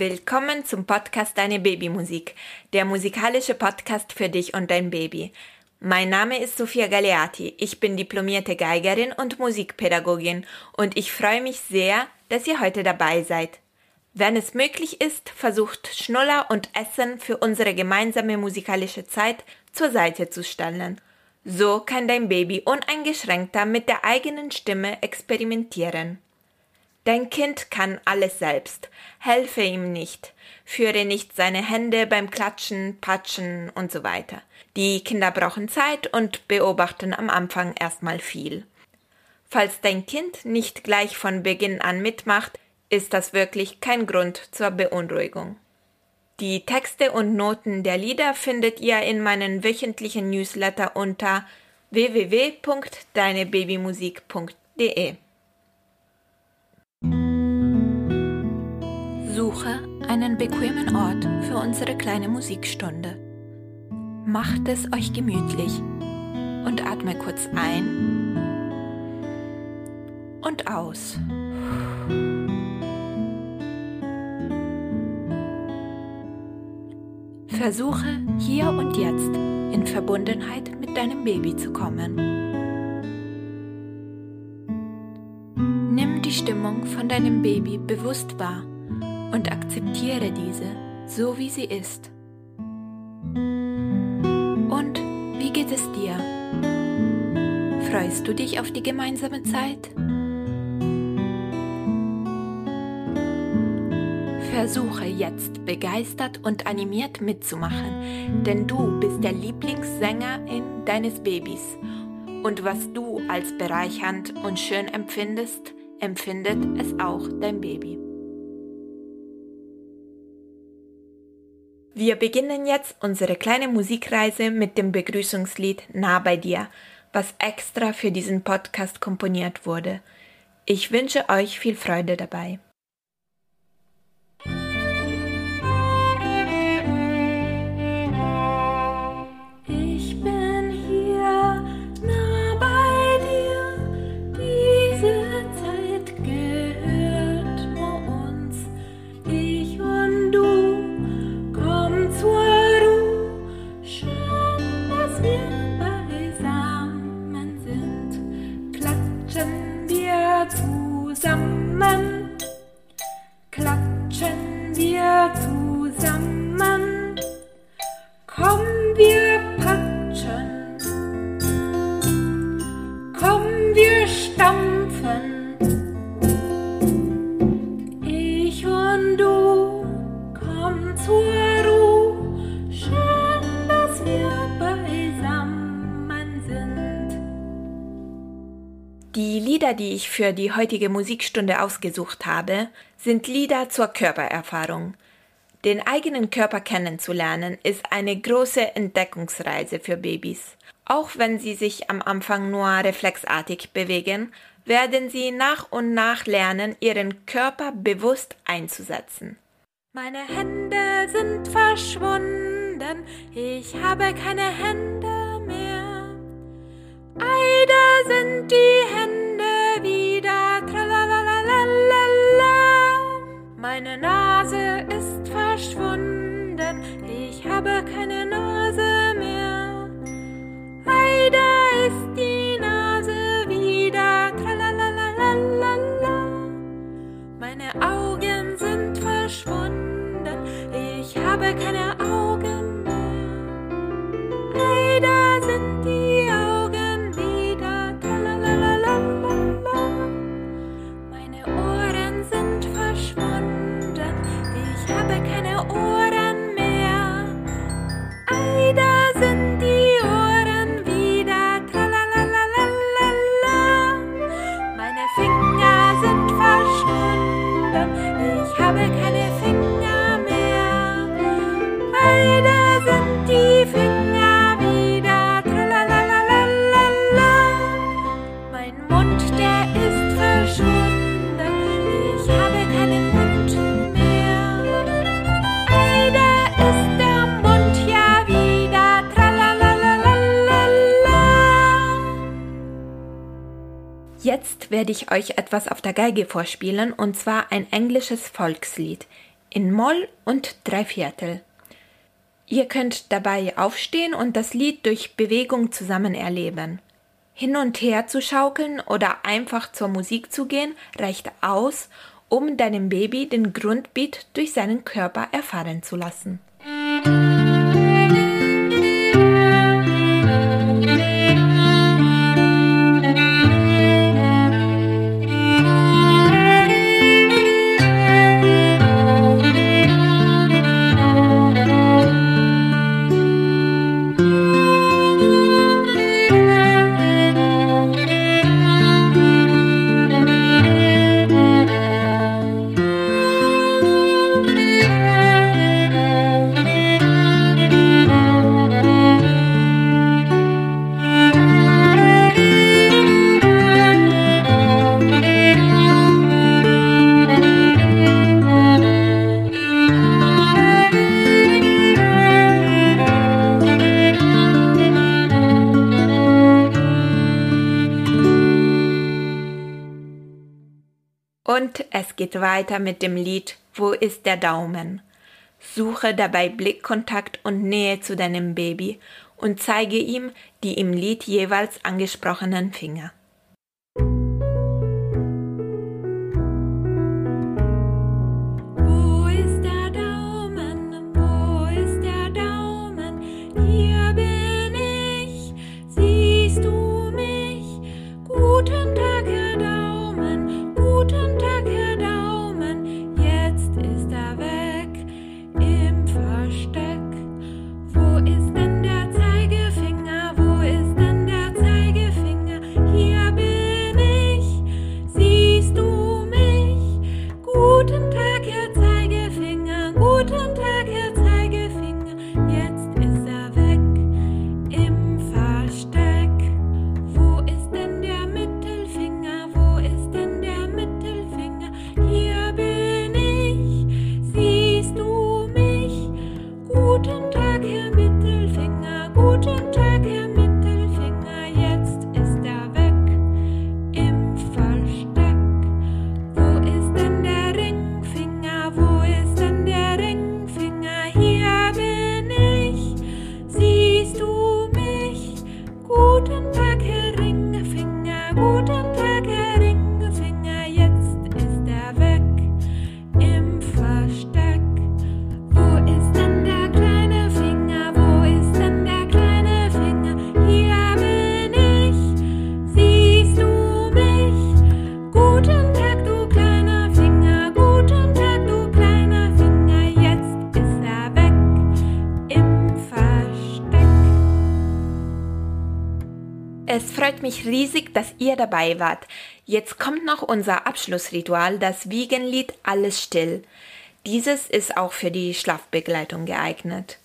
Willkommen zum Podcast Deine Babymusik, der musikalische Podcast für dich und dein Baby. Mein Name ist Sofia Galeati, ich bin diplomierte Geigerin und Musikpädagogin und ich freue mich sehr, dass ihr heute dabei seid. Wenn es möglich ist, versucht Schnuller und Essen für unsere gemeinsame musikalische Zeit zur Seite zu stellen. So kann dein Baby uneingeschränkter mit der eigenen Stimme experimentieren. Dein Kind kann alles selbst. Helfe ihm nicht. Führe nicht seine Hände beim Klatschen, Patschen und so weiter. Die Kinder brauchen Zeit und beobachten am Anfang erstmal viel. Falls dein Kind nicht gleich von Beginn an mitmacht, ist das wirklich kein Grund zur Beunruhigung. Die Texte und Noten der Lieder findet ihr in meinen wöchentlichen Newsletter unter www.deinebabymusik.de. Suche einen bequemen Ort für unsere kleine Musikstunde. Macht es euch gemütlich und atme kurz ein und aus. Versuche hier und jetzt in Verbundenheit mit deinem Baby zu kommen. Nimm die Stimmung von deinem Baby bewusst wahr und akzeptiere diese so, wie sie ist. Und wie geht es dir? Freust du dich auf die gemeinsame Zeit? Versuche jetzt begeistert und animiert mitzumachen, denn du bist der Lieblingssänger in deines Babys. Und was du als bereichernd und schön empfindest, empfindet es auch dein Baby. Wir beginnen jetzt unsere kleine Musikreise mit dem Begrüßungslied Nah bei dir, was extra für diesen Podcast komponiert wurde. Ich wünsche euch viel Freude dabei. some Lieder, die ich für die heutige Musikstunde ausgesucht habe, sind Lieder zur Körpererfahrung. Den eigenen Körper kennenzulernen ist eine große Entdeckungsreise für Babys. Auch wenn sie sich am Anfang nur reflexartig bewegen, werden sie nach und nach lernen, ihren Körper bewusst einzusetzen. Meine Hände sind verschwunden, ich habe keine Hände mehr. Meine Nase ist verschwunden, ich habe keine Nase werde ich euch etwas auf der Geige vorspielen, und zwar ein englisches Volkslied. in Moll und drei Viertel. Ihr könnt dabei aufstehen und das Lied durch Bewegung zusammen erleben. Hin und her zu schaukeln oder einfach zur Musik zu gehen reicht aus, um deinem Baby den Grundbeat durch seinen Körper erfahren zu lassen. Und es geht weiter mit dem Lied Wo ist der Daumen? Suche dabei Blickkontakt und Nähe zu deinem Baby und zeige ihm die im Lied jeweils angesprochenen Finger. Es freut mich riesig, dass ihr dabei wart. Jetzt kommt noch unser Abschlussritual, das Wiegenlied Alles still. Dieses ist auch für die Schlafbegleitung geeignet.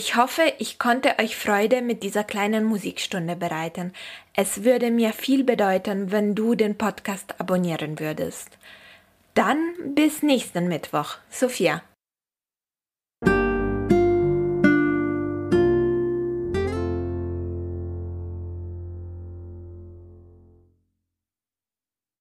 Ich hoffe, ich konnte euch Freude mit dieser kleinen Musikstunde bereiten. Es würde mir viel bedeuten, wenn du den Podcast abonnieren würdest. Dann bis nächsten Mittwoch. Sophia.